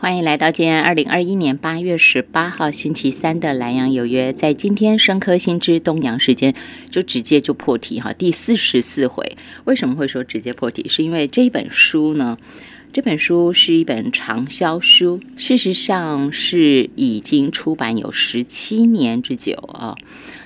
欢迎来到今天二零二一年八月十八号星期三的南阳有约，在今天生科新知东阳时间就直接就破题哈，第四十四回。为什么会说直接破题？是因为这本书呢，这本书是一本畅销书，事实上是已经出版有十七年之久啊。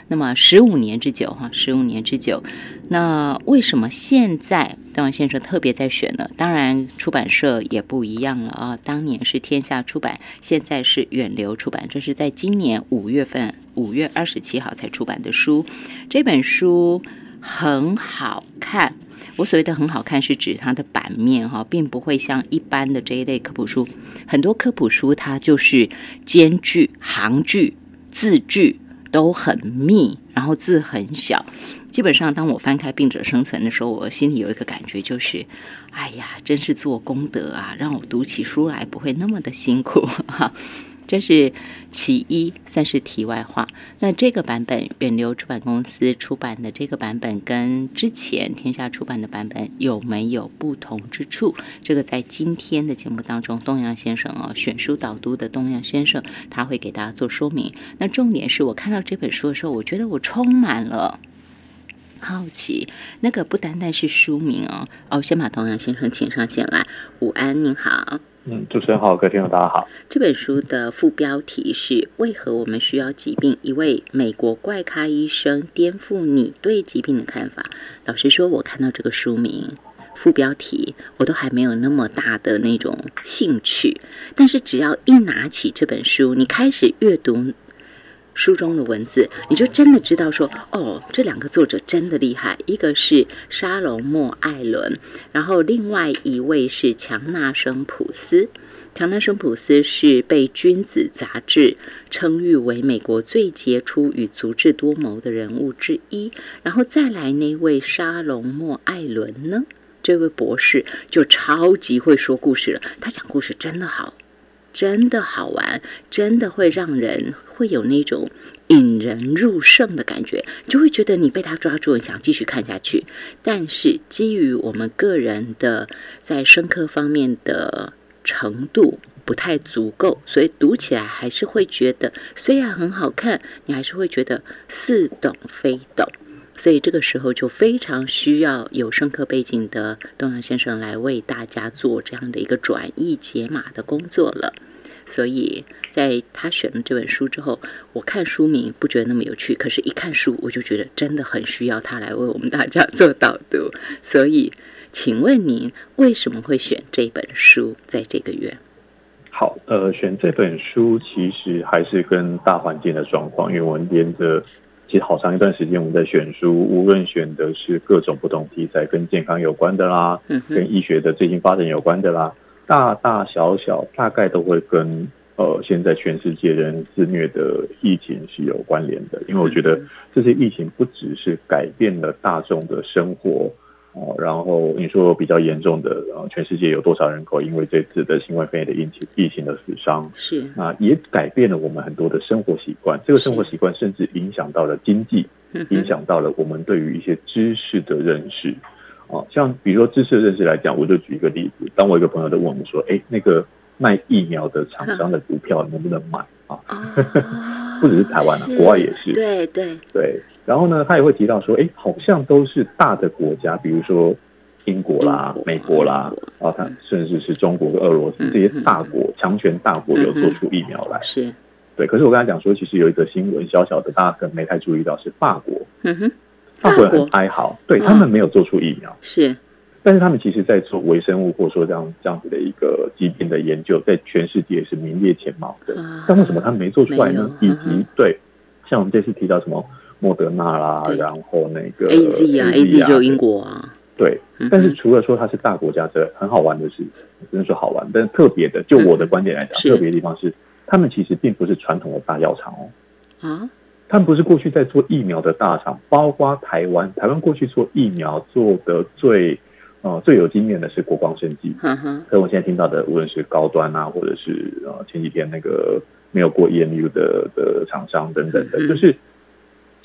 那么十五年之久哈，十五年之久。那为什么现在段先生特别在选呢？当然出版社也不一样了啊。当年是天下出版，现在是远流出版。这是在今年五月份，五月二十七号才出版的书。这本书很好看。我所谓的很好看，是指它的版面哈，并不会像一般的这一类科普书。很多科普书它就是间距、行距、字距。都很密，然后字很小。基本上，当我翻开《病者生存》的时候，我心里有一个感觉，就是，哎呀，真是做功德啊，让我读起书来不会那么的辛苦哈。这是其一，算是题外话。那这个版本，远流出版公司出版的这个版本，跟之前天下出版的版本有没有不同之处？这个在今天的节目当中，东阳先生哦，选书导读的东阳先生，他会给大家做说明。那重点是我看到这本书的时候，我觉得我充满了好奇。那个不单单是书名哦，哦，先把东阳先生请上线来。午安，您好。嗯，主持人好，各位听众大家好。这本书的副标题是“为何我们需要疾病？一位美国怪咖医生颠覆你对疾病的看法”。老实说，我看到这个书名、副标题，我都还没有那么大的那种兴趣。但是，只要一拿起这本书，你开始阅读。书中的文字，你就真的知道说，哦，这两个作者真的厉害。一个是沙龙莫艾伦，然后另外一位是强纳生普斯。强纳生普斯是被《君子》杂志称誉为美国最杰出与足智多谋的人物之一。然后再来那位沙龙莫艾伦呢？这位博士就超级会说故事了，他讲故事真的好。真的好玩，真的会让人会有那种引人入胜的感觉，就会觉得你被他抓住，想继续看下去。但是基于我们个人的在深刻方面的程度不太足够，所以读起来还是会觉得，虽然很好看，你还是会觉得似懂非懂。所以这个时候就非常需要有深刻背景的东阳先生来为大家做这样的一个转译解码的工作了。所以在他选了这本书之后，我看书名不觉得那么有趣，可是一看书我就觉得真的很需要他来为我们大家做导读。所以，请问您为什么会选这本书在这个月？好，呃，选这本书其实还是跟大环境的状况，因为我连着。其实好长一段时间，我们在选书，无论选的是各种不同题材，跟健康有关的啦，跟医学的最新发展有关的啦，大大小小大概都会跟呃现在全世界人自虐的疫情是有关联的。因为我觉得这些疫情不只是改变了大众的生活。哦，然后你说比较严重的，呃，全世界有多少人口因为这次的新冠肺炎的疫情疫情的死伤？是啊，也改变了我们很多的生活习惯。这个生活习惯甚至影响到了经济，影响到了我们对于一些知识的认识。哦，像比如说知识的认识来讲，我就举一个例子。当我一个朋友在问我们说：“哎，那个卖疫苗的厂商的股票能不能买？”啊，不只是台湾啊，国外也是。对对对。然后呢，他也会提到说，哎，好像都是大的国家，比如说英国啦、美国啦，啊，他甚至是中国跟俄罗斯这些大国、强权大国有做出疫苗来。是，对。可是我跟他讲说，其实有一个新闻，小小的，大家可能没太注意到，是法国。嗯哼，法国人很哀嚎，对他们没有做出疫苗。是，但是他们其实在做微生物或者说这样这样子的一个疾病的研究，在全世界是名列前茅的。但为什么他们没做出来呢？以及对，像我们这次提到什么？莫德纳啦，然后那个 A Z 啊，A Z 就英国啊，对。但是除了说它是大国家，之外很好玩的是，只能说好玩。但是特别的，就我的观点来讲，特别的地方是，他们其实并不是传统的大药厂哦。啊，他们不是过去在做疫苗的大厂，包括台湾，台湾过去做疫苗做的最呃最有经验的是国光生技。嗯哼。所以我现在听到的，无论是高端啊，或者是呃前几天那个没有过 EMU 的的厂商等等的，就是。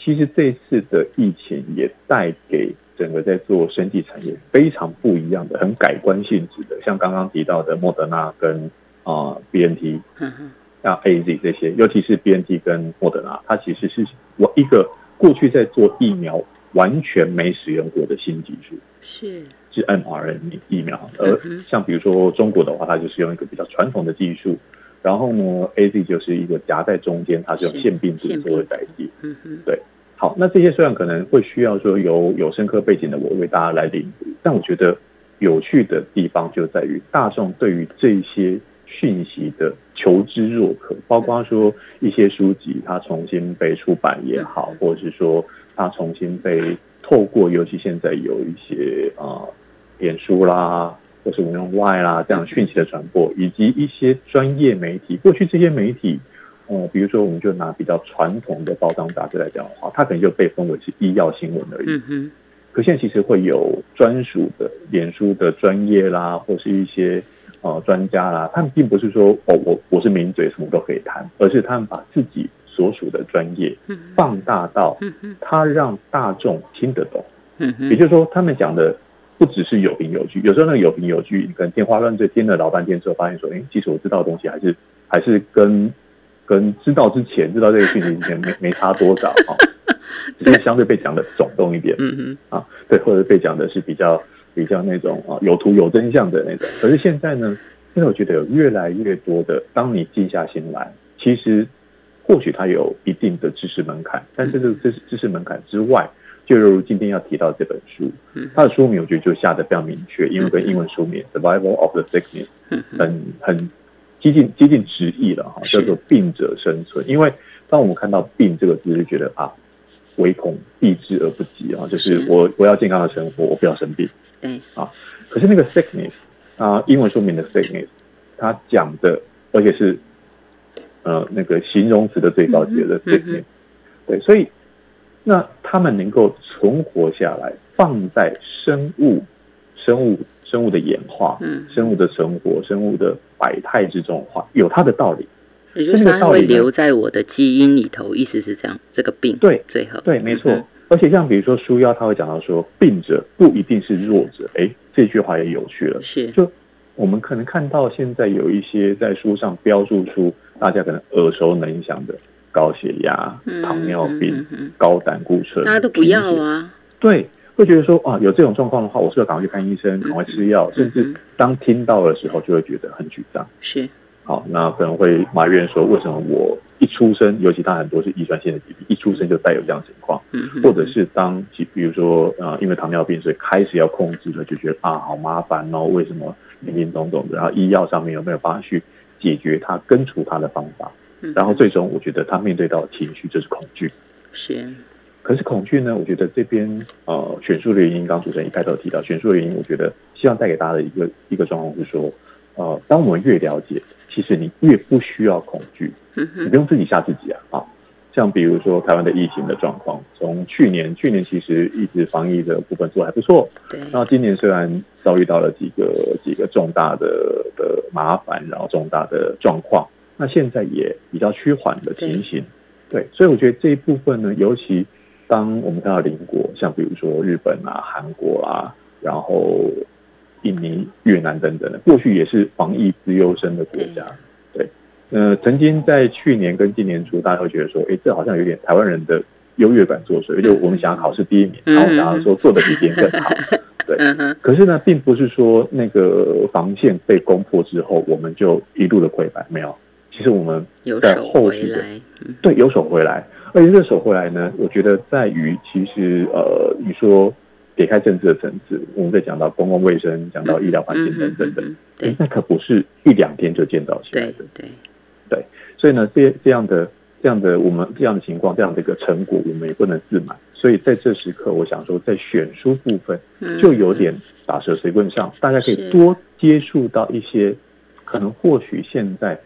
其实这次的疫情也带给整个在做生技产业非常不一样的、很改观性质的，像刚刚提到的莫德纳跟啊 BNT 嗯哼，像 AZ 这些，尤其是 BNT 跟莫德纳，它其实是我一个过去在做疫苗完全没使用过的新技术，是，是 mRNA 疫苗。而像比如说中国的话，它就是用一个比较传统的技术，然后呢，AZ 就是一个夹在中间，它是用是腺病毒作为病载体。嗯哼，好，那这些虽然可能会需要说有有深刻背景的我为大家来领，但我觉得有趣的地方就在于大众对于这些讯息的求知若渴，包括说一些书籍它重新被出版也好，或者是说它重新被透过，尤其现在有一些啊、呃脸书啦，或是我们用 Y 啦这样讯息的传播，以及一些专业媒体，过去这些媒体。呃，比如说，我们就拿比较传统的报章杂志来讲的话，它可能就被分为是医药新闻而已。嗯哼，可现在其实会有专属的脸书的专业啦，或是一些呃专家啦，他们并不是说哦，我我是名嘴，什么都可以谈，而是他们把自己所属的专业嗯放大到嗯哼，他让大众听得懂。嗯哼，也就是说，他们讲的不只是有凭有据，有时候那个有凭有据，你可能天花乱坠听了老半天之后，发现说，哎，其实我知道的东西还是还是跟跟知道之前知道这个讯息之前没没差多少啊，只是相对被讲的耸动一点嗯嗯，啊，对，或者被讲的是比较比较那种啊有图有真相的那种。可是现在呢，现在我觉得有越来越多的，当你静下心来，其实或许它有一定的知识门槛，但是这个知识知识门槛之外，就如今天要提到这本书嗯，它的书名我觉得就下的非常明确，因为跟英文书名《Survival of the Sickness》嗯，很很接近接近直译了哈，叫做“病者生存”。因为当我们看到“病”这个字，就觉得啊，唯恐避之而不及啊，就是是。我我要健康的生活，我不要生病。对，可是那个 sickness 啊，英文书名的 sickness，它讲的，而且是呃那个形容词的最高级的嗯哼。sickness，、对，所以那他们能够存活下来，放在生物、生物、生物的演化、嗯。生物的存活、生物的百态之中的话，有它的道理。也就是它会留在我的基因里头，意思是这样，这个病对最后对，没错。嗯而且像比如说书腰，他会讲到说，病者不一定是弱者，诶，这句话也有趣了。是就我们可能看到现在有一些在书上标注出大家可能耳熟能详的高血压、嗯糖尿病、高胆固醇，大家都不要。啊，对，会觉得说啊，有这种状况的话，我是不是要赶快去看医生，赶快吃药？嗯甚至当听到的时候，就会觉得很沮丧。是好，那可能会埋怨说，为什么我一出生，尤其他很多是遗传性的疾病，一出生就带有这样情况，嗯，或者是当其比如说呃，因为糖尿病，所以开始要控制了，就觉得啊，好麻烦哦，为什么林林总总的，然后医药上面有没有办法去解决它、根除它的方法？嗯然后最终，我觉得他面对到的情绪就是恐惧。是可是恐惧呢，我觉得这边呃选书的原因，刚刚主持人一开头提到选书的原因，我觉得希望带给大家的一个一个状况是说，呃，当我们越了解，其实你越不需要恐惧，你不用自己吓自己啊啊。像比如说台湾的疫情的状况，从去年去年其实一直防疫的部分做得还不错，对那今年虽然遭遇到了几个几个重大的的麻烦，然后重大的状况，那现在也比较趋缓的情形。对，所以我觉得这一部分呢，尤其当我们看到邻国，像比如说日本啊、韩国啊，然后印尼、越南等等的，过去也是防疫资优生的国家。对，呃，曾经在去年跟今年初，大家会觉得说，哎，这好像有点台湾人的优越感作祟，就我们想要考试第一名，嗯然后想要说做的比别人更好。对，可是呢，并不是说那个防线被攻破之后，我们就一路的溃败，没有。其实我们有在手后续的对有手回来，而且这手回来呢，我觉得在于其实呃，你说撇开政治的层次，我们在讲到公共卫生、讲到医疗环境等等等，那可不是一两天就见到起来对的。对，所以呢，这这样的这样的我们这样的情况，这样的一个成果，我们也不能自满。所以在这时刻，我想说，在选书部分嗯就有点打蛇随棍上，大家可以多接触到一些可能或许现在。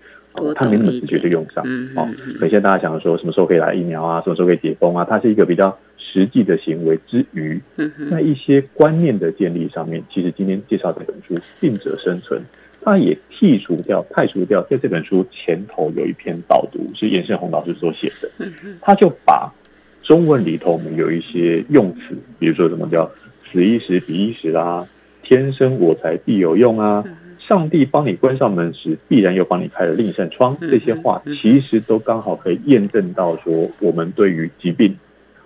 他没那么直觉就用上嗯哦嗯嗯，可能现在大家想说什么时候可以打疫苗啊，什么时候可以解封啊，它是一个比较实际的行为之余，在一些观念的建立上面，其实今天介绍这本书《病者生存》，它也剔除掉、排除掉，在这本书前头有一篇导读是严胜红老师所写的，他就把中文里头我们有一些用词，比如说什么叫“此一时彼一时”啊，“天生我材必有用”啊，“上帝帮你关上门时，必然又帮你开了另一扇窗。这些话其实都刚好可以验证到说，我们对于疾病，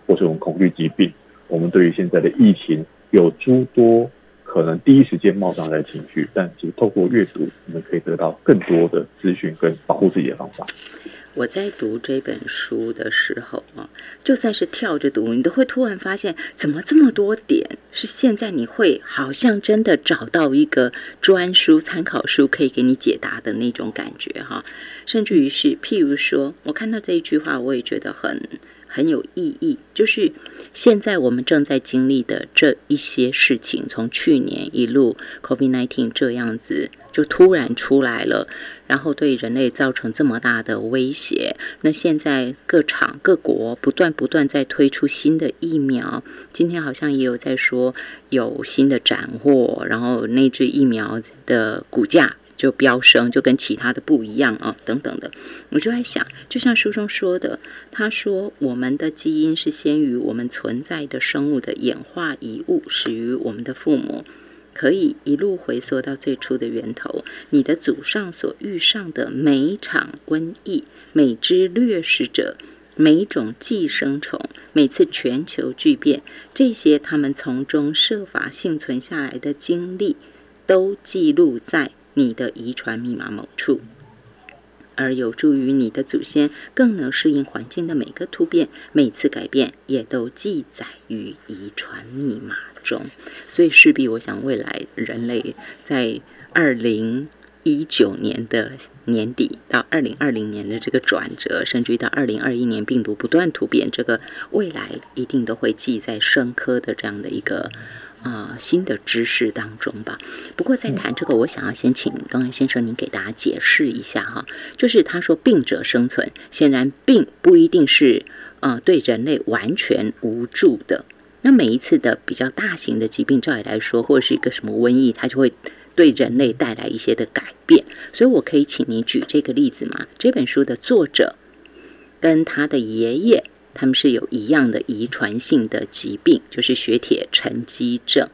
或是我们恐惧疾病，我们对于现在的疫情，有诸多可能第一时间冒上来的情绪，但其实透过阅读，我们可以得到更多的资讯跟保护自己的方法。我在读这本书的时候啊，就算是跳着读，你都会突然发现，怎么这么多点是现在你会好像真的找到一个专书、参考书可以给你解答的那种感觉哈。甚至于是，譬如说，我看到这一句话，我也觉得很很有意义，就是现在我们正在经历的这一些事情，从去年一路 COVID-19 这样子。就突然出来了，然后对人类造成这么大的威胁。那现在各厂各国不断不断在推出新的疫苗，今天好像也有在说有新的斩获，然后那支疫苗的股价就飙升，就跟其他的不一样啊，等等的。我就在想，就像书中说的，他说我们的基因是先于我们存在的生物的演化遗物，始于我们的父母。可以一路回溯到最初的源头，你的祖上所遇上的每场瘟疫、每只掠食者、每种寄生虫、每次全球巨变，这些他们从中设法幸存下来的经历，都记录在你的遗传密码某处，而有助于你的祖先更能适应环境的每个突变、每次改变，也都记载于遗传密码。中，所以势必我想，未来人类在二零一九年的年底到二零二零年的这个转折，甚至于到二零二一年病毒不断突变，这个未来一定都会记在深刻的这样的一个啊新的知识当中吧。不过在谈这个，我想要先请刚才先生您给大家解释一下哈，就是他说病者生存，显然病不一定是啊对人类完全无助的。那每一次的比较大型的疾病，照理来说，或者是一个什么瘟疫，它就会对人类带来一些的改变。所以我可以请你举这个例子吗？这本书的作者跟他的爷爷，他们是有一样的遗传性的疾病，就是血铁沉积症。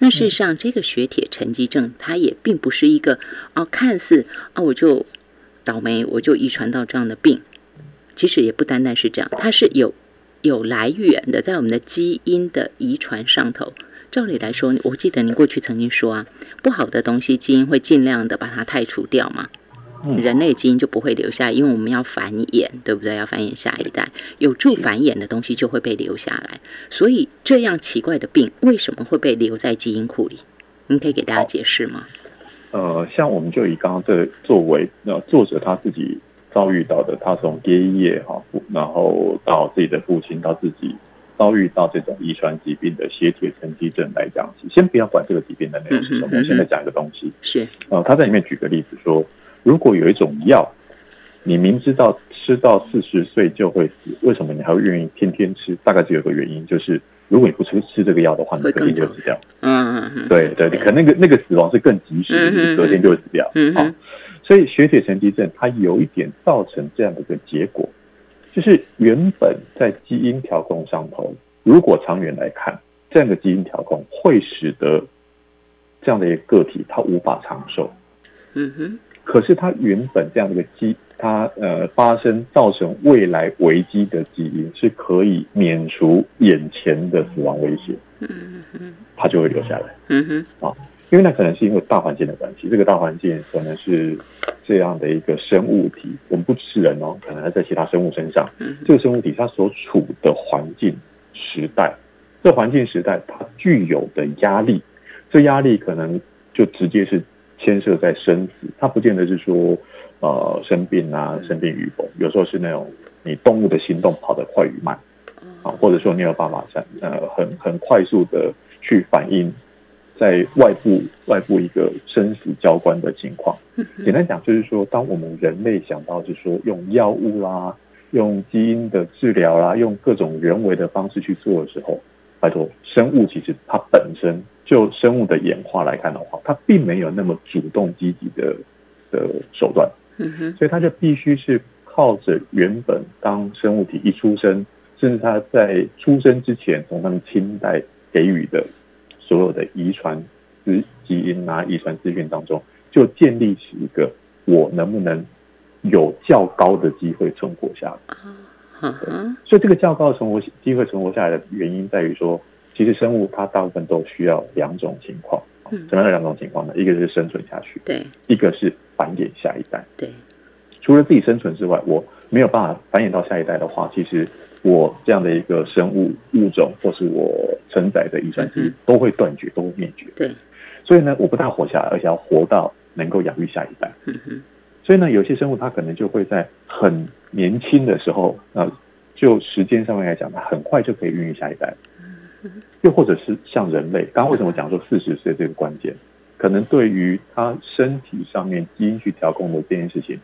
那事实上，这个血铁沉积症，它也并不是一个哦，看似啊，我就倒霉，我就遗传到这样的病。其实也不单单是这样，它是有。有来源的，在我们的基因的遗传上头。照理来说，我记得您过去曾经说啊，不好的东西基因会尽量的把它汰除掉嘛，人类基因就不会留下，因为我们要繁衍，对不对？要繁衍下一代，有助繁衍的东西就会被留下来。所以这样奇怪的病为什么会被留在基因库里？您可以给大家解释吗？呃，像我们就以刚刚这作为那作者他自己。遭遇到的，他从爹爷哈，然后到自己的父亲，到自己遭遇到这种遗传疾病的血铁沉积症来讲，先不要管这个疾病的内容是什么，我现在讲一个东西是呃，他在里面举个例子说，如果有一种药，你明知道吃到四十岁就会死，为什么你还会愿意天天吃？大概只有个原因，就是如果你不吃吃这个药的话，你肯定就死掉。嗯嗯嗯，对对，可那个那个死亡是更及时，隔天就会死掉。嗯嗯。所以血铁沉积症它有一点造成这样的一个结果，就是原本在基因调控上头，如果长远来看，这样的基因调控会使得这样的一个个体它无法长寿。嗯哼。可是它原本这样的一个基，它呃发生造成未来危机的基因是可以免除眼前的死亡威胁。嗯嗯嗯。它就会留下来。嗯哼。啊。因为那可能是因为大环境的关系，这个大环境可能是这样的一个生物体，我们不只是人哦，可能还在其他生物身上。这个生物体它所处的环境时代，这环境时代它具有的压力，这压力可能就直接是牵涉在生死，它不见得是说呃生病啊，生病与否，有时候是那种你动物的行动跑得快与慢啊，或者说你有办法在呃很很快速的去反应。在外部外部一个生死交关的情况，简单讲就是说，当我们人类想到是说用药物啦、用基因的治疗啦、用各种人为的方式去做的时候，拜托，生物其实它本身就生物的演化来看的话，它并没有那么主动积极的的手段，所以它就必须是靠着原本当生物体一出生，甚至它在出生之前从他们亲代给予的。所有的遗传资基因啊，遗传资讯当中，就建立起一个我能不能有较高的机会存活下来。所以这个较高的存活机会存活下来的原因在于说，其实生物它大部分都需要两种情况。什么样的两种情况呢？一个是生存下去，对；一个是繁衍下一代，对。除了自己生存之外，我没有办法繁衍到下一代的话，其实我这样的一个生物物种，或是我承载的遗传基因都会断绝，都会灭绝。对。所以呢，我不但活下来，而且要活到能够养育下一代。嗯哼。所以呢，有些生物它可能就会在很年轻的时候，呃，就时间上面来讲，它很快就可以孕育下一代。又或者是像人类，刚刚为什么讲说四十岁这个关键？可能对于他身体上面基因去调控的这件事情，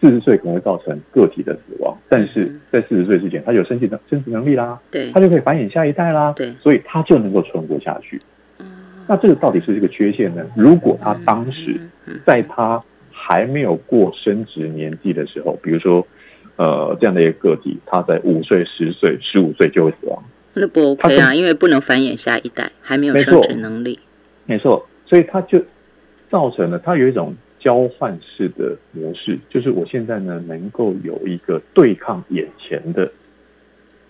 四十岁可能会造成个体的死亡，但是在四十岁之前，他有生殖能生殖能力啦，对，他就可以繁衍下一代啦，对，所以他就能够存活下去。那这个到底是一个缺陷呢？如果他当时在他还没有过生殖年纪的时候，比如说呃这样的一个个体，他在五岁、十岁、十五岁就会死亡。那不 OK 啊，因为不能繁衍下一代，还没有生殖能力。没错，所以它就造成了它有一种交换式的模式，就是我现在呢能够有一个对抗眼前的，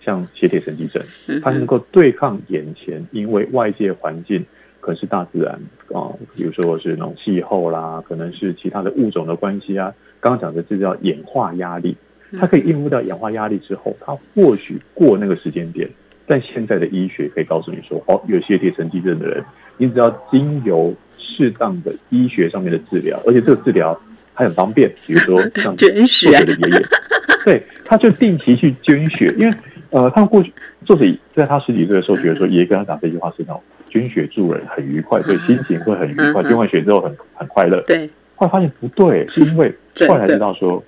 像斜铁神经症，它能够对抗眼前因为外界环境可能是大自然啊，比如说是那种气候啦，可能是其他的物种的关系啊。刚刚讲的这叫演化压力，它可以应付到演化压力之后，它或许过那个时间点。但现在的医学可以告诉你说，哦，有些铁沉积症的人，你只要经由适当的医学上面的治疗，而且这个治疗还很方便，比如说 像捐血的爷爷，对，他就定期去捐血，因为呃，他过去作者在他十几岁的时候，觉得说爷爷跟他讲这句话是那种捐血助人很愉快，所以心情会很愉快，捐完血之后很很快乐。对，后来发现不对，是因为 后来知道说，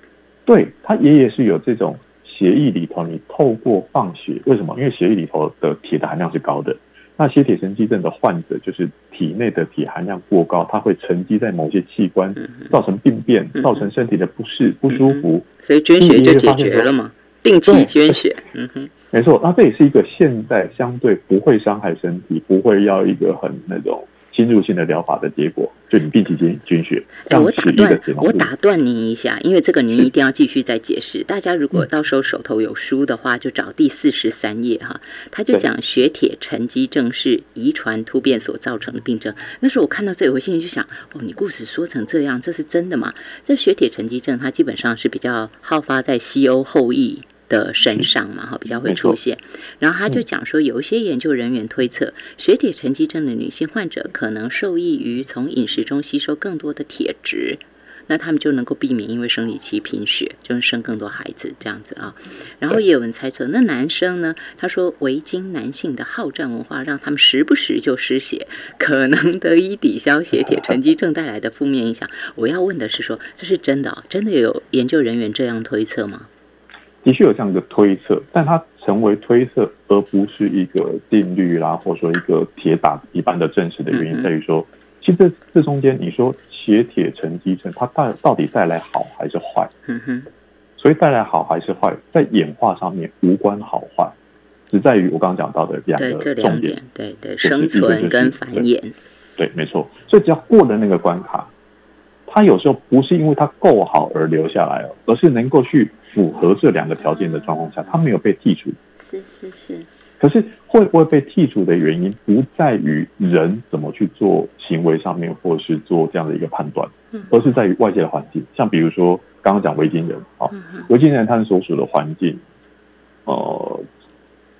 对他爷爷是有这种。血液里头，你透过放血，为什么？因为血液里头的铁的含量是高的。那些铁沉积症的患者，就是体内的铁含量过高，它会沉积在某些器官，造成病变，造成身体的不适、不舒服。所以捐血就解决了嘛？定期捐血，嗯哼，没错。那这也是一个现在相对不会伤害身体，不会要一个很那种。侵入性的疗法的结果，就你定期捐捐血。哎，我打断，我打断您一下，因为这个您一定要继续再解释。大家如果到时候手头有书的话，就找第四十三页哈，他就讲血铁沉积症是遗传突变所造成的病症。那时候我看到这，我心里就想：哦，你故事说成这样，这是真的吗？这血铁沉积症它基本上是比较好发在西欧后裔。的身上嘛，哈，比较会出现。然后他就讲说，有一些研究人员推测，血铁沉积症的女性患者可能受益于从饮食中吸收更多的铁质，那他们就能够避免因为生理期贫血，就是生更多孩子这样子啊。然后也有人猜测，那男生呢？他说，维京男性的好战文化让他们时不时就失血，可能得以抵消血铁沉积症带来的负面影响。我要问的是，说这是真的？真的有研究人员这样推测吗？的确有这样一个推测，但它成为推测而不是一个定律啦，或者说一个铁打一般的证实的原因在于说，其实这这中间你说血铁沉积症它到到底带来好还是坏？嗯哼，所以带来好还是坏，在演化上面无关好坏，只在于我刚刚讲到的两个重点，对对，生存跟繁衍，对，没错。所以只要过了那个关卡，它有时候不是因为他够好而留下来哦，而是能够去。符合这两个条件的状况下，他没有被剔除。是是是。可是会不会被剔除的原因，不在于人怎么去做行为上面，或是做这样的一个判断，而是在于外界的环境。像比如说刚刚讲维京人啊，维京人他们所属的环境，呃，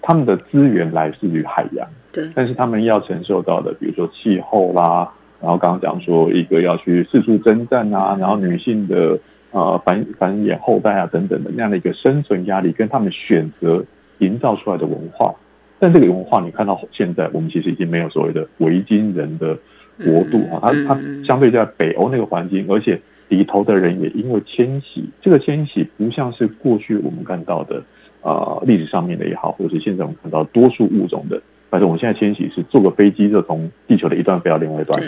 他们的资源来自于海洋，对。但是他们要承受到的，比如说气候啦，然后刚刚讲说一个要去四处征战啊，然后女性的。呃，繁繁衍后代啊，等等的那样的一个生存压力，跟他们选择营造出来的文化，但这个文化你看到现在，我们其实已经没有所谓的维京人的国度啊，它它相对在北欧那个环境，而且里头的人也因为迁徙，这个迁徙不像是过去我们看到的呃历史上面的也好，或者是现在我们看到多数物种的，反正我们现在迁徙是坐个飞机就从地球的一端飞到另外一端，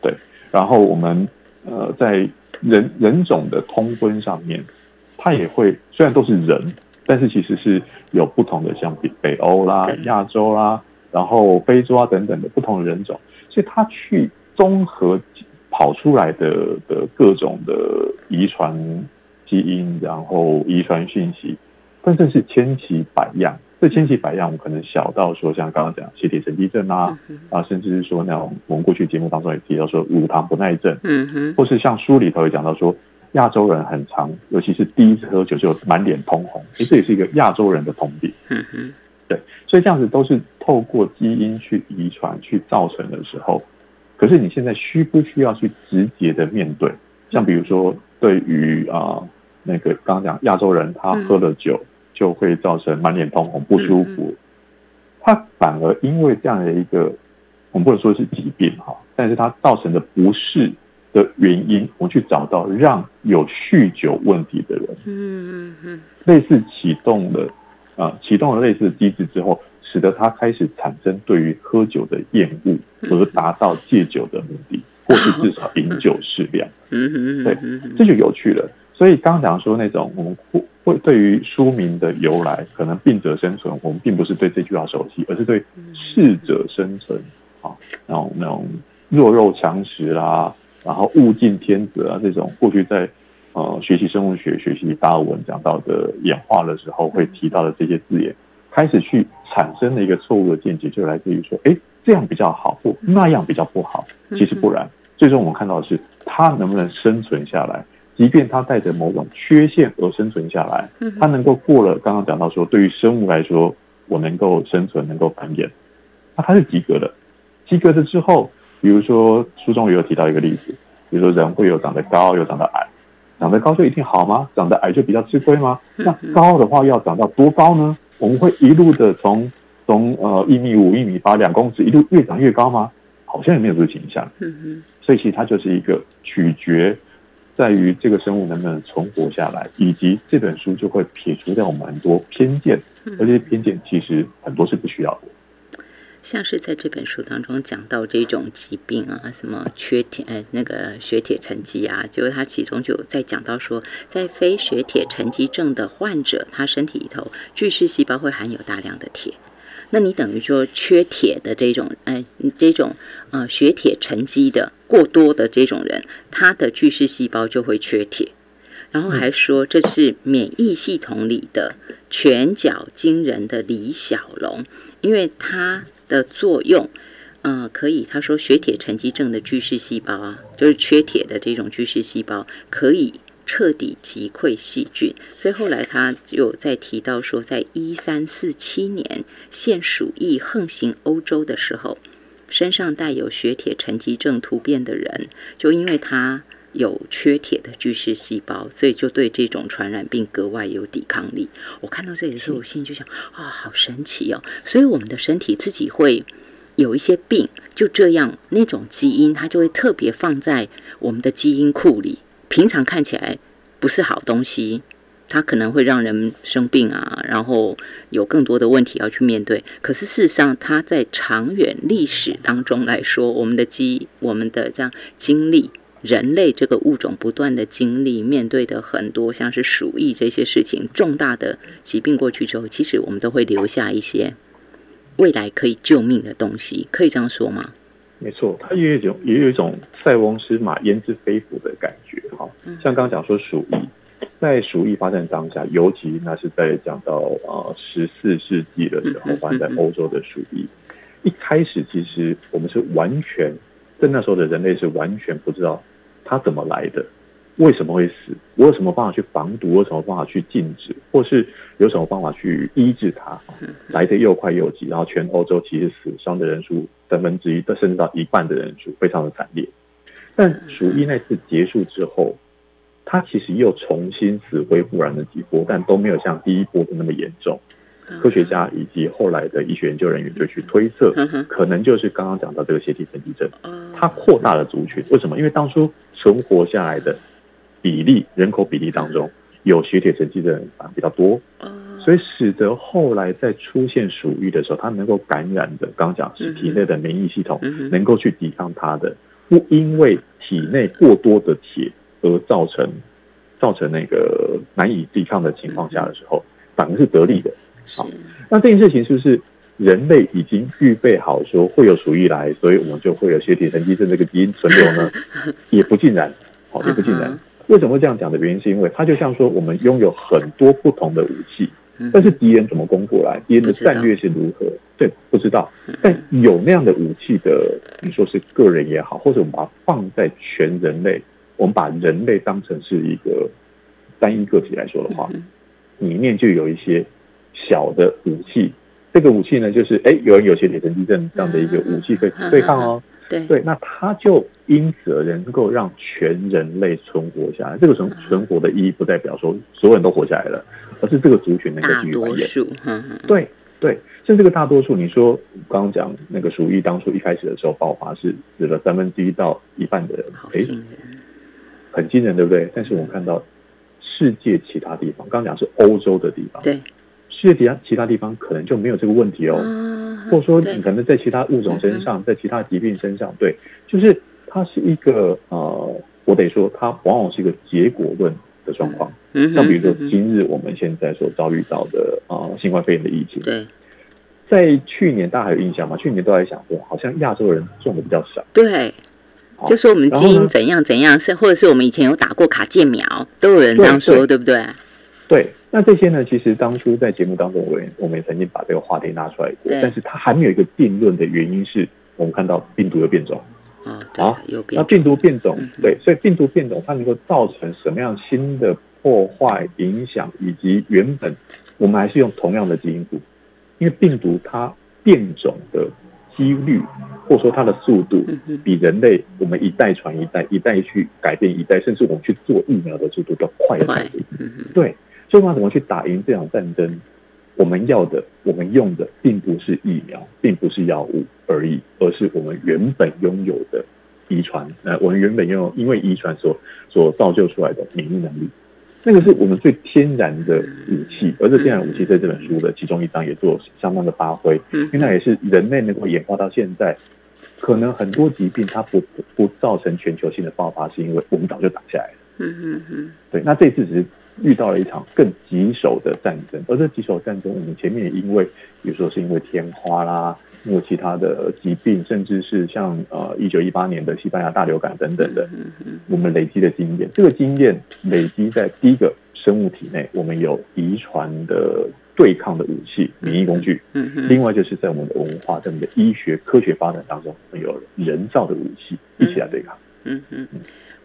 对，然后我们呃在。人人种的通婚上面，它也会虽然都是人，但是其实是有不同的，像北北欧啦、亚洲啦，然后非洲啊等等的不同的人种，所以它去综合跑出来的的各种的遗传基因，然后遗传讯息，但这是千奇百样。这千奇百样，我们可能小到说像刚刚讲血铁沉积症啊，啊，甚至是说那种我们过去节目当中也提到说乳糖不耐症，嗯哼，或是像书里头也讲到说亚洲人很常，尤其是第一次喝酒就满脸通红，其实这也是一个亚洲人的通病，嗯哼，对，所以这样子都是透过基因去遗传去造成的时候，可是你现在需不需要去直接的面对？像比如说对于啊那个刚刚讲亚洲人他喝了酒。就会造成满脸通红不舒服，他反而因为这样的一个，我们不能说是疾病哈，但是它造成的不适的原因，我们去找到让有酗酒问题的人，嗯嗯嗯，类似启动了啊，启动了类似的机制之后，使得他开始产生对于喝酒的厌恶，而达到戒酒的目的，或是至少饮酒适量，嗯嗯对，这就有趣了。所以刚刚讲说那种我们对于书名的由来，可能病者生存，我们并不是对这句话熟悉，而是对适者生存啊，那种那种弱肉强食啦，然后物竞天择啊，这种过去在呃学习生物学、学习达尔文讲到的演化的时候会提到的这些字眼，开始去产生的一个错误的见解，就来自于说，哎，这样比较好，或那样比较不好。其实不然，最终我们看到的是，它能不能生存下来。即便它带着某种缺陷而生存下来，它能够过了刚刚讲到说，对于生物来说，我能够生存，能够繁衍，那它是及格的。及格了之后，比如说书中也有提到一个例子，比如说人会有长得高，有长得矮，长得高就一定好吗？长得矮就比较吃亏吗？那高的话要长到多高呢？我们会一路的从从呃一米五、一米八、两公尺一路越长越高吗？好像也没有这个倾向。所以其实它就是一个取决。在于这个生物能不能存活下来，以及这本书就会撇除掉我们很多偏见，而且偏见其实很多是不需要的。像是在这本书当中讲到这种疾病啊，什么缺铁，哎，那个血铁沉积啊，就是他其中就在讲到说，在非血铁沉积症的患者，他身体里头巨噬细胞会含有大量的铁。那你等于说缺铁的这种，哎，这种呃血铁沉积的过多的这种人，他的巨噬细胞就会缺铁，然后还说这是免疫系统里的拳脚惊人的李小龙，因为它的作用，呃，可以他说血铁沉积症的巨噬细胞啊，就是缺铁的这种巨噬细胞可以。彻底击溃细菌，所以后来他就在提到说，在一三四七年，现鼠疫横行欧洲的时候，身上带有血铁沉积症突变的人，就因为他有缺铁的巨噬细胞，所以就对这种传染病格外有抵抗力。我看到这里的时候，我心里就想啊，好神奇哦！所以我们的身体自己会有一些病，就这样那种基因，它就会特别放在我们的基因库里。平常看起来不是好东西，它可能会让人生病啊，然后有更多的问题要去面对。可是事实上，它在长远历史当中来说，我们的基、我们的这样经历，人类这个物种不断的经历，面对的很多像是鼠疫这些事情，重大的疾病过去之后，其实我们都会留下一些未来可以救命的东西，可以这样说吗？没错，它也有一种也有一种塞翁失马焉知非福的感觉哈。像刚刚讲说鼠疫，在鼠疫发生当下，尤其那是在讲到呃十四世纪的时候发生在欧洲的鼠疫，一开始其实我们是完全在那时候的人类是完全不知道它怎么来的。为什么会死？我有什么办法去防毒？有什么办法去禁止？或是有什么办法去医治它？来的又快又急，然后全欧洲其实死伤的人数三分之一，甚至到一半的人数，非常的惨烈。但鼠疫那次结束之后，它其实又重新死灰复燃了几波，但都没有像第一波的那么严重。科学家以及后来的医学研究人员就去推测，可能就是刚刚讲到这个血体沉积症，它扩大了族群。为什么？因为当初存活下来的。比例人口比例当中有血铁沉积的人比较多，所以使得后来在出现鼠疫的时候，它能够感染的，刚讲是体内的免疫系统能够去抵抗它的，不因为体内过多的铁而造成造成那个难以抵抗的情况下的时候，反而是得利的。好，那这件事情是不是人类已经预备好说会有鼠疫来，所以我们就会有血铁神经症这个基因存留呢？也不尽然，好，也不尽然。为什么会这样讲的原因，是因为它就像说我们拥有很多不同的武器，但是敌人怎么攻过来，敌人的战略是如何，对，不知道。但有那样的武器的，你说是个人也好，或者我们把它放在全人类，我们把人类当成是一个单一个体来说的话，里面就有一些小的武器。这个武器呢，就是哎，有人有些铁神地震这样的一个武器可以对抗哦。对对，那他就因此而能够让全人类存活下来。这个存存活的意义不代表说所有人都活下来了，而是这个族群能够继续繁衍。对对，像这个大多数，你说刚刚讲那个鼠疫，当初一开始的时候爆发是死了三分之一到一半的人，哎，很惊人，对不对？但是我们看到世界其他地方，刚刚讲是欧洲的地方，对。世界其他其他地方可能就没有这个问题哦，或者说你可能在其他物种身上，在其他疾病身上，对，就是它是一个呃，我得说它往往是一个结果论的状况。像比如说今日我们现在所遭遇到的啊新冠肺炎的疫情，对，在去年大家还有印象吗？去年都在想说，好像亚洲人中的比较少，对，就说我们基因怎样怎样，是或者是我们以前有打过卡介苗，都有人这样说，对不对？对。那这些呢？其实当初在节目当中，我也我们也曾经把这个话题拿出来过，但是它还没有一个定论的原因是，我们看到病毒的变种啊，好，那病毒变种，对，所以病毒变种它能够造成什么样新的破坏、影响，以及原本我们还是用同样的基因组，因为病毒它变种的几率，或者说它的速度，比人类我们一代传一代，一代去改变一代，甚至我们去做疫苗的速度都快对。所以，我们怎么去打赢这场战争？我们要的、我们用的，并不是疫苗，并不是药物而已，而是我们原本拥有的遗传。呃，我们原本拥有因为遗传所所造就出来的免疫能力，那个是我们最天然的武器。而这天然武器，在这本书的其中一章也做相当的发挥。嗯，因为那也是人类能够演化到现在，可能很多疾病它不不造成全球性的爆发，是因为我们早就打下来了。嗯嗯嗯，对。那这次只是。遇到了一场更棘手的战争，而这棘手战争，我们前面也因为，比如说是因为天花啦，因为其他的疾病，甚至是像呃一九一八年的西班牙大流感等等的，我们累积的经验，这个经验累积在第一个生物体内，我们有遗传的对抗的武器、免疫工具；，另外就是在我们的文化、在我们的医学科学发展当中，我们有人造的武器一起来对抗。嗯嗯。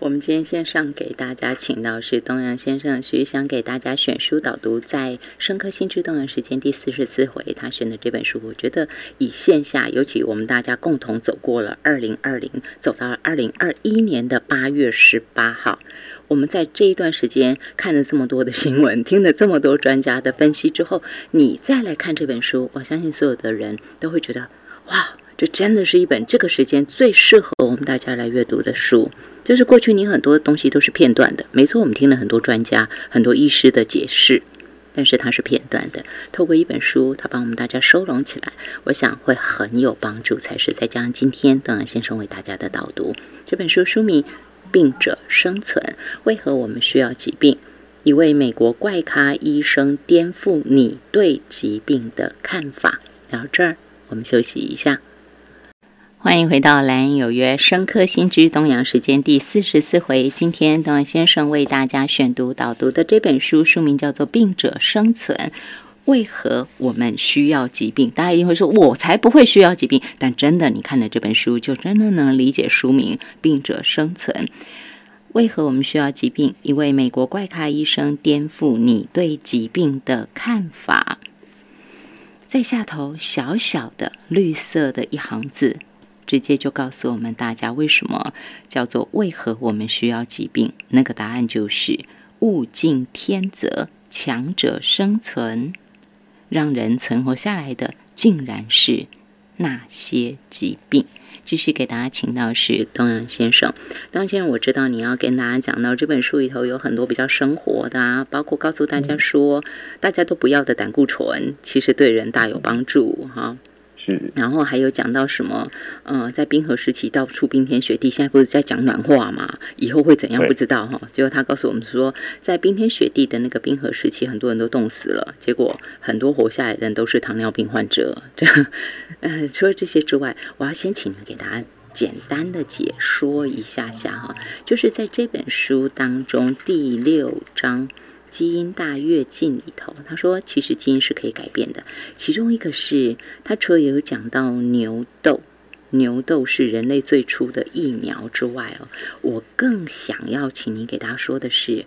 我们今天线上给大家请到是东阳先生，徐想给大家选书导读，在《深刻心之动人时间》第四十四回，他选的这本书，我觉得以线下，尤其我们大家共同走过了二零二零，走到了二零二一年的八月十八号，我们在这一段时间看了这么多的新闻，听了这么多专家的分析之后，你再来看这本书，我相信所有的人都会觉得，哇！这真的是一本这个时间最适合我们大家来阅读的书。就是过去你很多东西都是片段的，没错，我们听了很多专家、很多医师的解释，但是它是片段的。透过一本书，它帮我们大家收拢起来，我想会很有帮助才是。再加上今天邓阳先生为大家的导读，这本书书名《病者生存：为何我们需要疾病》，一位美国怪咖医生颠覆你对疾病的看法。聊这儿，我们休息一下。欢迎回到《蓝有约深刻心之东洋时间》第四十四回。今天东阳先生为大家选读导读的这本书，书名叫做《病者生存》。为何我们需要疾病？大家一定会说：“我才不会需要疾病。”但真的，你看了这本书，就真的能理解书名《病者生存》。为何我们需要疾病？一位美国怪咖医生颠覆你对疾病的看法。在下头小小的绿色的一行字。直接就告诉我们大家，为什么叫做为何我们需要疾病？那个答案就是物竞天择，强者生存，让人存活下来的竟然是那些疾病。继续给大家请到是东阳先生，东阳先生，我知道你要跟大家讲到这本书里头有很多比较生活的啊，包括告诉大家说，大家都不要的胆固醇，其实对人大有帮助哈。是，然后还有讲到什么？呃，在冰河时期到处冰天雪地，现在不是在讲暖化嘛？以后会怎样不知道哈？结果他告诉我们说，在冰天雪地的那个冰河时期，很多人都冻死了，结果很多活下来的人都是糖尿病患者。这样，呃，除了这些之外，我要先请你给大家简单的解说一下下哈，就是在这本书当中第六章。基因大跃进里头，他说其实基因是可以改变的。其中一个是他除了有讲到牛痘，牛痘是人类最初的疫苗之外哦，我更想要请您给大家说的是，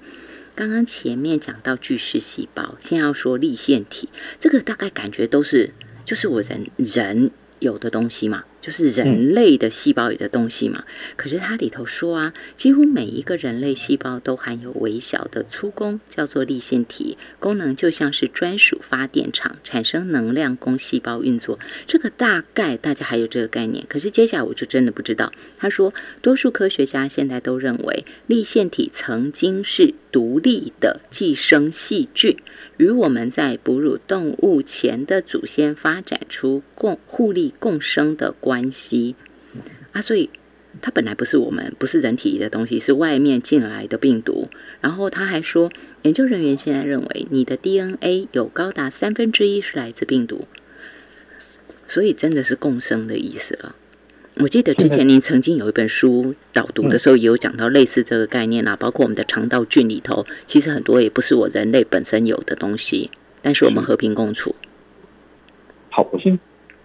刚刚前面讲到巨噬细胞，现在要说立腺体，这个大概感觉都是就是我人人有的东西嘛。就是人类的细胞里的东西嘛，可是它里头说啊，几乎每一个人类细胞都含有微小的粗工，叫做粒线体，功能就像是专属发电厂，产生能量供细胞运作。这个大概大家还有这个概念，可是接下来我就真的不知道。他说，多数科学家现在都认为，粒线体曾经是独立的寄生细菌。与我们在哺乳动物前的祖先发展出共互利共生的关系啊，所以它本来不是我们不是人体的东西，是外面进来的病毒。然后他还说，研究人员现在认为你的 DNA 有高达三分之一是来自病毒，所以真的是共生的意思了。我记得之前您曾经有一本书导读的时候，也有讲到类似这个概念啊，包括我们的肠道菌里头，其实很多也不是我人类本身有的东西，但是我们和平共处。好，我先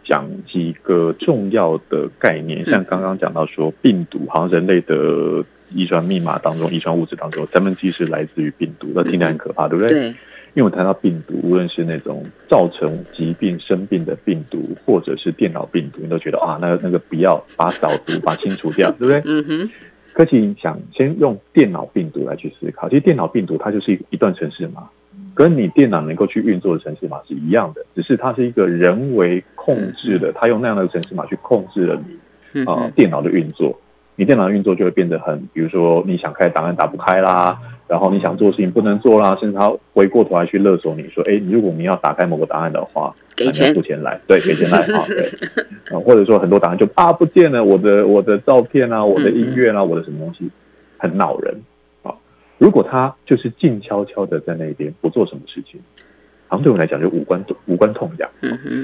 讲几个重要的概念，像刚刚讲到说病毒，好像人类的遗传密码当中，遗传物质当中三分之一是来自于病毒，那听起来很可怕，对不对？对。因为我谈到病毒，无论是那种造成疾病生病的病毒，或者是电脑病毒，你都觉得啊，那那个不要把扫毒把清除掉，对不对？嗯哼。可是想先用电脑病毒来去思考，其实电脑病毒它就是一一段程式码，跟你电脑能够去运作的程式码是一样的，只是它是一个人为控制的，它用那样的程式码去控制了你啊电脑的运作，你电脑的运作就会变得很，比如说你想开档案打不开啦。然后你想做事情不能做啦，甚至他回过头来去勒索你说：“哎，如果你要打开某个档案的话，给钱付钱来，对，给钱来啊，对，啊，或者说很多档案就啊不见了，我的我的照片啊，我的音乐啊，我的什么东西，很恼人啊。如果他就是静悄悄的在那边不做什么事情，好像对我来讲就无关无关痛痒。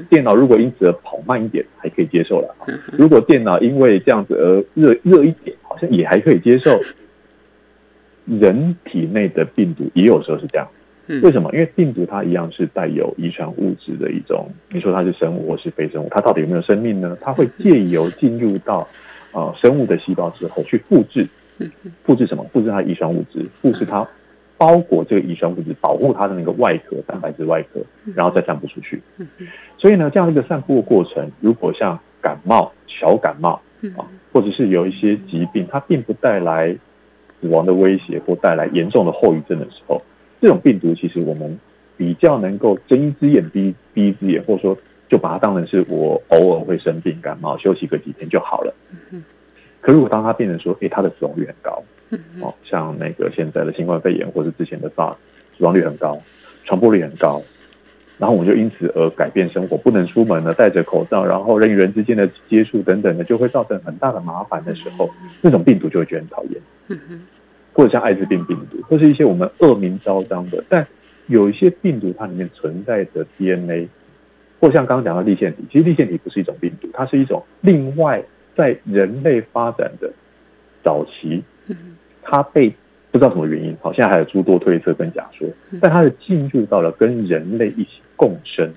电脑如果因此而跑慢一点，还可以接受了啊。如果电脑因为这样子而热热一点，好像也还可以接受。人体内的病毒也有时候是这样，为什么？因为病毒它一样是带有遗传物质的一种，你说它是生物或是非生物，它到底有没有生命呢？它会借由进入到啊生物的细胞之后去复制，复制什么？复制它遗传物质，复制它包裹这个乙传物质，保护它的那个外壳，蛋白质外壳，然后再散布出去。所以呢，这样一个散布的过程，如果像感冒、小感冒啊，或者是有一些疾病，它并不带来。死亡的威胁或带来严重的后遗症的时候，这种病毒其实我们比较能够睁一只眼闭闭一只眼，或者说就把它当成是我偶尔会生病感冒休息个几天就好了。可如果当它变成说，哎，它的死亡率很高，哦，像那个现在的新冠肺炎或是之前的 SARS，死亡率很高，传播率很高，然后我们就因此而改变生活，不能出门了，戴着口罩，然后人与人之间的接触等等的，就会造成很大的麻烦的时候，那种病毒就会觉得很讨厌。或者像艾滋病病毒，或是一些我们恶名昭彰的，但有一些病毒它里面存在的 DNA，或像刚刚讲到立腺体，其实立腺体不是一种病毒，它是一种另外在人类发展的早期，它被不知道什么原因，好，现在还有诸多推测跟假说，但它是进入到了跟人类一起共生。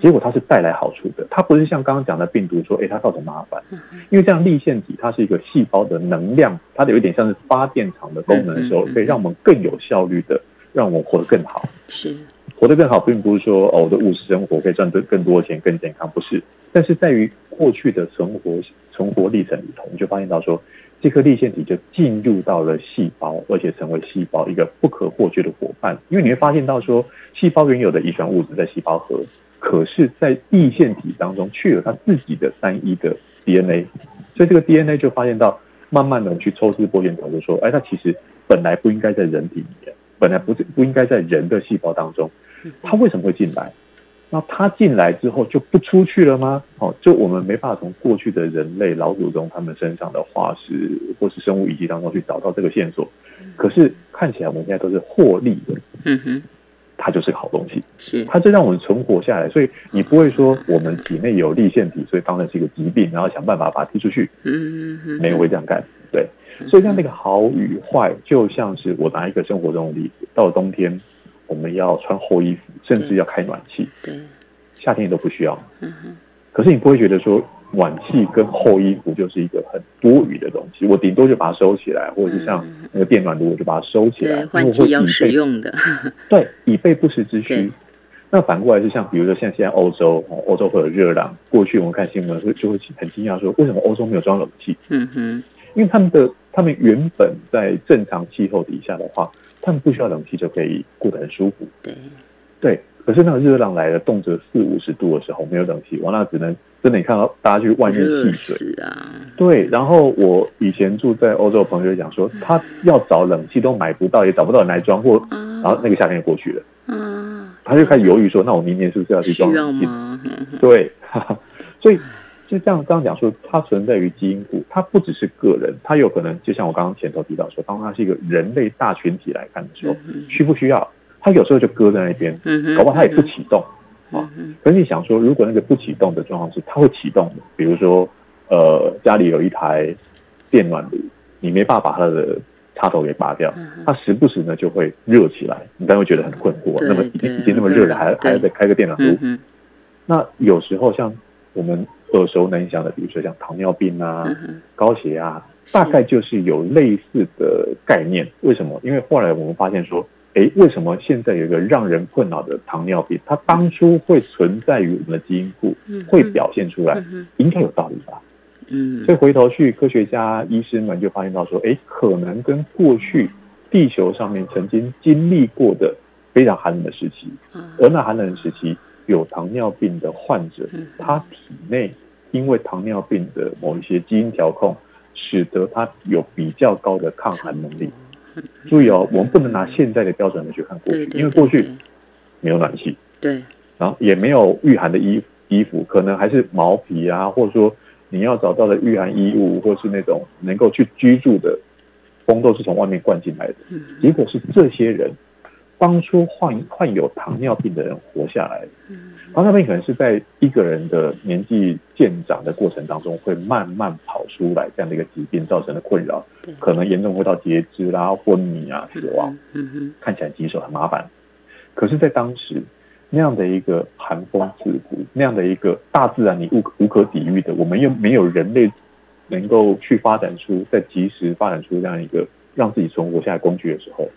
结果它是带来好处的，它不是像刚刚讲的病毒说，哎，它造成麻烦。因为这样立腺体它是一个细胞的能量，它有一点像是发电厂的功能的时候，可以让我们更有效率的让我们活得更好。是活得更好，并不是说哦，我的物质生活可以赚得更多钱、更健康，不是。但是在于过去的存活存活历程里头，你就发现到说，这颗立腺体就进入到了细胞，而且成为细胞一个不可或缺的伙伴。因为你会发现到说，细胞原有的遗传物质在细胞核。可是，在立腺体当中，却有它自己的单一的 DNA，所以这个 DNA 就发现到，慢慢的去抽丝剥茧，讨论说，哎，它其实本来不应该在人体里面，本来不是不应该在人的细胞当中，它为什么会进来？那它进来之后就不出去了吗？哦，就我们没办法从过去的人类老祖宗他们身上的化石或是生物遗迹当中去找到这个线索。可是看起来我们现在都是获利的，嗯哼，它就是个好东西，是它就让我们存活下来。所以你不会说我们体内有立腺体，所以当然是一个疾病，然后想办法把它踢出去，嗯哼，没有会这样干。对，所以像那个好与坏，就像是我拿一个生活中的例子，到了冬天我们要穿厚衣服，甚至要开暖气，对，夏天都不需要。嗯哼，可是你不会觉得说暖气跟厚衣服就是一个很多余的东西，我顶多就把它收起来，或者是像那个电暖炉，我就把它收起来，对，换季要使用的，对，以备不时之需。那反过来是像比如说像现在欧洲，哦欧洲会有热浪，过去我们看新闻会就会很惊讶说，为什么欧洲没有装冷气？嗯哼，因为他们的他们原本在正常气候底下的话，他们不需要冷气就可以过得很舒服。对，对，可是那个热浪来了，动辄四五十度的时候，没有冷气，哇，那只能真的你看到大家去外面热戏水。死啊，对，然后我以前住在欧洲的朋友就讲说，他要找冷气都买不到，也找不到人来装，或啊。然后那个夏天就过去了，啊，他就开始犹豫说，那我明年是不是要去装 对，所以就这样刚刚讲说，它存在于基因库，它不只是个人，它有可能就像我刚刚前头提到说，当它是一个人类大群体来看的时候，需不需要？它有时候就搁在那边，搞不好它也不启动。啊，可是你想说，如果那个不启动的状况是它会启动的，比如说呃家里有一台电暖炉，你没办法把它的插头给拔掉，嗯它时不时呢就会热起来，你当然会觉得很困惑。那么已经已经那么热了，还对还要再开个电暖炉那有时候像我们耳熟能详的，比如说像糖尿病啊、嗯，高血压，是。大概就是有类似的概念。为什么？因为后来我们发现说，哎，为什么现在有一个让人困扰的糖尿病，它当初会存在于我们的基因库，嗯会表现出来应该有道理吧？嗯。所以回头去，科学家、医生们就发现到说，哎，可能跟过去地球上面曾经经历过的非常寒冷的时期，啊。而那寒冷的时期，有糖尿病的患者嗯，他体内因为糖尿病的某一些基因调控，使得它有比较高的抗寒能力。注意哦，我们不能拿现在的标准来去看过去，因为过去对。没有暖气，对。然后也没有御寒的衣衣服，可能还是毛皮啊，或者说你要找到的御寒衣物，或是那种能够去居住的风都是从外面灌进来的。嗯。结果是这些人当初患患有糖尿病的人活下来糖尿病可能是在一个人的年纪渐长的过程当中，会慢慢跑出来这样的一个疾病造成的困扰，可能严重会到截肢啦、昏迷啊、死亡，嗯哼看起来棘手很麻烦。可是，在当时那样的一个寒风刺骨，那样的一个大自然你无无可抵御的，我们又没有人类能够去发展出在及时发展出这样一个让自己存活下来工具的时候，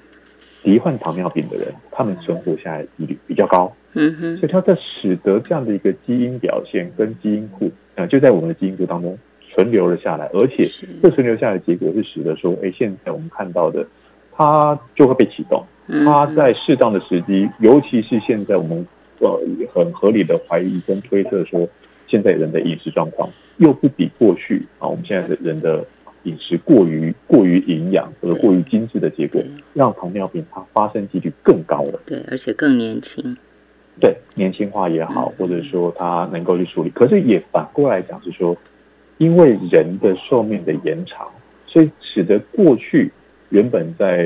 罹患糖尿病的人，他们存活下来的几率比较高。嗯哼。所以它在使得这样的一个基因表现跟基因库，呃，就在我们的基因库当中存留了下来，而且是。这存留下来的结果是使得说，哎，现在我们看到的，它就会被启动，嗯它在适当的时机，尤其是现在我们呃很合理的怀疑跟推测说，现在人的饮食状况又不比过去啊，我们现在的人的饮食过于过于营养或者过于精致的结果，让糖尿病它发生几率更高了。对，而且更年轻，对年轻化也好，或者说它能够去处理，可是也反过来讲是说，因为人的寿命的延长，所以使得过去原本在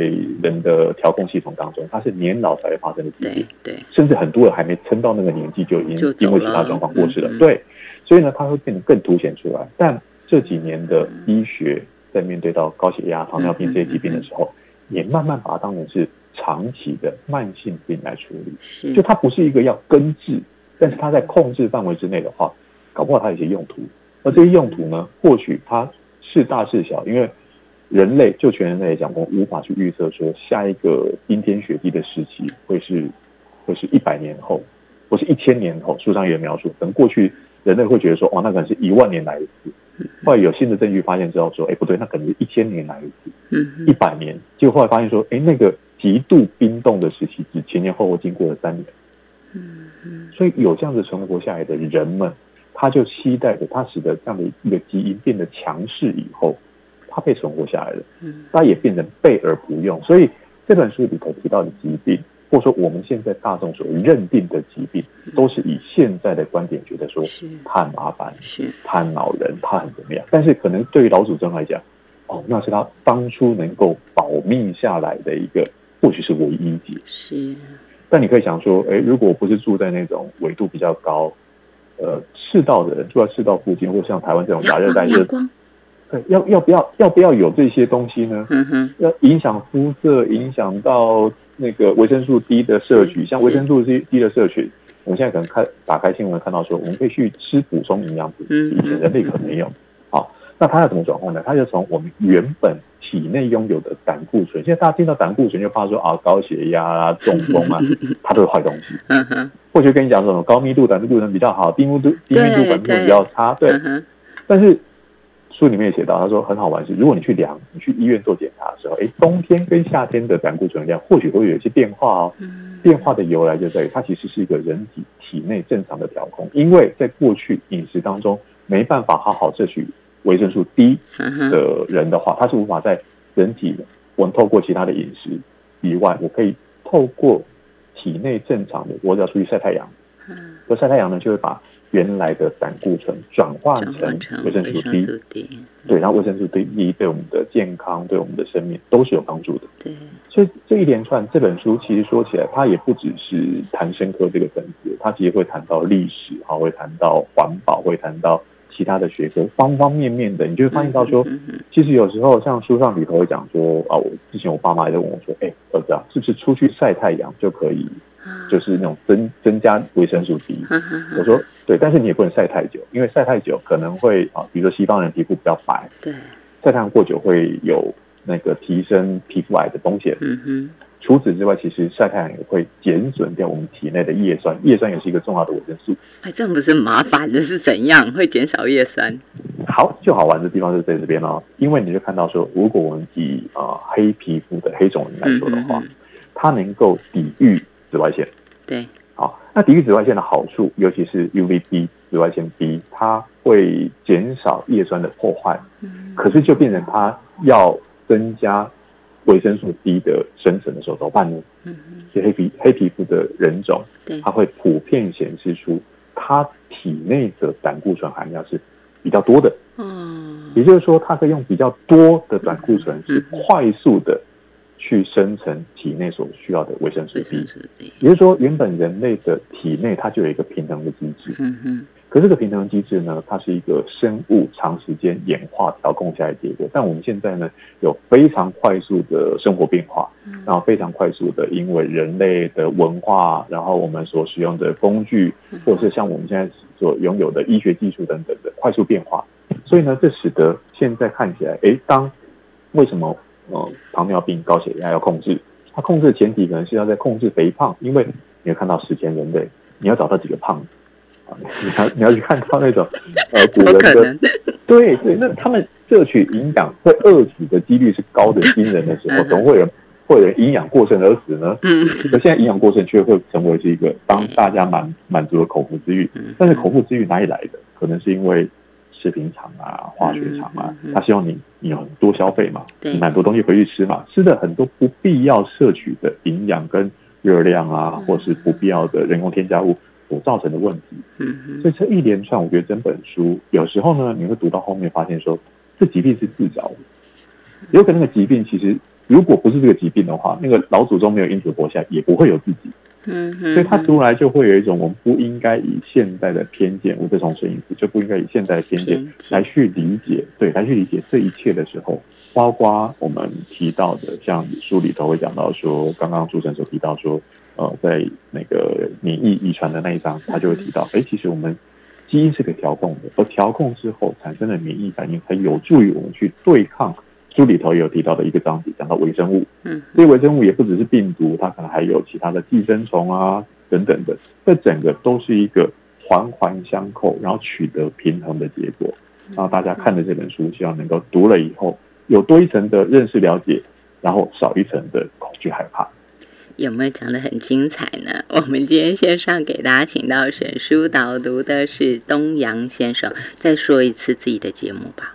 人的调控系统当中，它是年老才会发生的疾病，对，甚至很多人还没撑到那个年纪就已经因为其他状况过世了。对，所以呢，它会变得更凸显出来。但这几年的医学在面对到高血压、糖尿病这些疾病的时候，也慢慢把它当成是长期的慢性病来处理。是就它不是一个要根治，但是它在控制范围之内的话，搞不好它有些用途。而这些用途呢，或许它是大是小，因为人类就全人类来讲，我无法去预测说下一个冰天雪地的时期会是会是一百年后，或是一千年后。书上也有描述，可能过去人类会觉得说，哦，那可能是一万年来一次。后来有新的证据发现之后说，哎，不对，那可能是一千年来一次。嗯一百年，结果后来发现说，哎，那个极度冰冻的时期只前前后后经过了三年，嗯嗯所以有这样子存活下来的人们，他就期待着他使得这样的一个基因变得强势以后，他被存活下来了，嗯他也变成备而不用。所以这本书里头提到的疾病，或者说我们现在大众所认定的疾病，都是以现在的观点觉得说是它很麻烦，是它很恼人，它很怎么样？但是可能对于老祖宗来讲，哦，那是他当初能够保命下来的一个，或许是唯一解。是，但你可以想说，哎，如果我不是住在那种纬度比较高，呃，赤道的人住在赤道附近，或像台湾这种亚热带热阳，光，对，要要不要要不要有这些东西呢？嗯哼，要影响肤色，影响到那个维生素 D 的摄取，像维生素 D D 的摄取，我们现在可能看打开新闻看到说，我们可以去吃补充营养品，嗯以前人类可能没有。好，那它要怎么转换呢？它就从我们原本体内拥有的胆固醇，现在大家听到胆固醇就怕说啊高血压啊、中风啊，它都是坏东西。嗯哼，或许跟你讲说什么高密度胆固醇比较好，低密度低密度胆固醇比较差，对。但是书里面也写到，他说很好玩是，如果你去量，你去医院做检查的时候，哎，冬天跟夏天的胆固醇量或许会有一些变化哦。嗯，变化的由来就在于它其实是一个人体体内正常的调控，因为在过去饮食当中没办法好好摄取维生素 D 的人的话，他是无法在人体我们透过其他的饮食以外，我可以透过体内正常的，我只要出去晒太阳，嗯，而晒太阳呢，就会把原来的胆固醇转化成维生素 D，素 D，对，然后维生素 D 对我们的健康、对我们的生命都是有帮助的。对，所以这一连串这本书其实说起来，它也不只是谈生科这个分子，它其实会谈到历史，哈，会谈到环保，会谈到其他的学科，方方面面的，你就会发现到说，其实有时候像书上里头会讲说啊，我之前我爸妈也在问我说，哎，儿子啊，是不是出去晒太阳就可以，啊就是那种增增加维生素 D？我说对，但是你也不能晒太久，因为晒太久可能会啊，比如说西方人皮肤比较白，对，晒太阳过久会有那个提升皮肤癌的风险。嗯哼，除此之外，其实晒太阳也会减损掉我们体内的叶酸，叶酸也是一个重要的维生素。哎，这样不是麻烦的是怎样？会减少叶酸？好，就好玩的地方就在这边哦，因为你就看到说，如果我们以啊、呃黑皮肤的黑种人来说的话，它能够抵御紫外线。对，好，那抵御紫外线的好处，尤其是 UVB 紫外线 B，它会减少叶酸的破坏，嗯。可是就变成它要增加维生素 D 的生成的时候怎么办呢？嗯哼，这黑皮黑皮肤的人种，它，会普遍显示出它体内的胆固醇含量是比较多的，嗯，也就是说，它可以用比较多的胆固醇快速的去生成体内所需要的维生素维 D 生。素 D，也就是说，原本人类的体内它就有一个平衡的机制，嗯嗯，可这个平衡机制呢，它是一个生物长时间演化调控下来的结果。但我们现在呢，有非常快速的生活变化，嗯然后非常快速的，因为人类的文化，然后我们所使用的工具，或者是像我们现在所拥有的医学技术等等的快速变化，所以呢，这使得现在看起来，诶，当为什么呃糖尿病、高血压要控制？它控制的前提可能是要在控制肥胖，因为你要看到史前人类，你要找到几个胖子啊，你要你要去看到那种呃古人的？对对，那他们摄取营养会饿死的几率是高的惊人的时候，嗯怎么会有人会有人营养过剩而死呢？嗯可现在营养过剩却会成为是一个帮大家满满足了口腹之欲，嗯，但是口腹之欲哪里来的？可能是因为食品厂啊、化学厂啊他希望你你有很多消费嘛，买很多东西回去吃嘛，吃的很多不必要摄取的营养跟热量啊，嗯。或是不必要的人工添加物所造成的问题。嗯，所以这一连串，我觉得整本书有时候呢，你会读到后面发现说，这疾病是自找的，有可能那个疾病其实如果不是这个疾病的话，那个老祖宗没有因此活下来，也不会有自己。嗯哼，所以他读来就会有一种我们不应该以现代的偏见，我这从摄影师，就不应该以现代的偏见来去理解，对，来去理解这一切的时候，包括我们提到的，像书里头会讲到说，刚刚主持人所提到说，呃，在那个免疫遗传的那一章，他就会提到，哎，其实我们基因是可以调控的，而调控之后产生的免疫反应，才有助于我们去对抗。书里头也有提到的一个章节，讲到微生物，嗯这些微生物也不只是病毒，它可能还有其他的寄生虫啊等等的，这整个都是一个环环相扣，然后取得平衡的结果。然后大家看的这本书，希望能够读了以后有多一层的认识了解，然后少一层的恐惧害怕。有没有讲的很精彩呢？我们今天线上给大家请到选书导读的是东阳先生，再说一次自己的节目吧。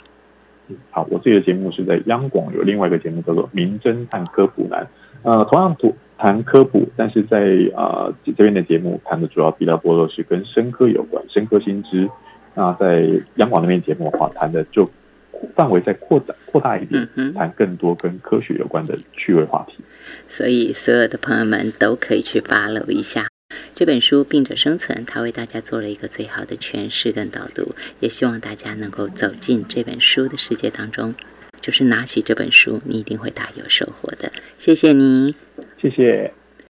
好，我自己的节目是在央广有另外一个节目叫做《名侦探科普男》，呃，同样图谈科普，但是在啊这边的节目谈的主要比较多的是跟生科有关，生科新知。那在央广那边节目的话，谈的就范围再扩展扩大一点，谈更多跟科学有关的趣味话题。所以所有的朋友们都可以去 follow 一下这本书《病者生存》，他为大家做了一个最好的诠释跟导读，也希望大家能够走进这本书的世界当中。就是拿起这本书，你一定会大有收获的。谢谢你，谢谢。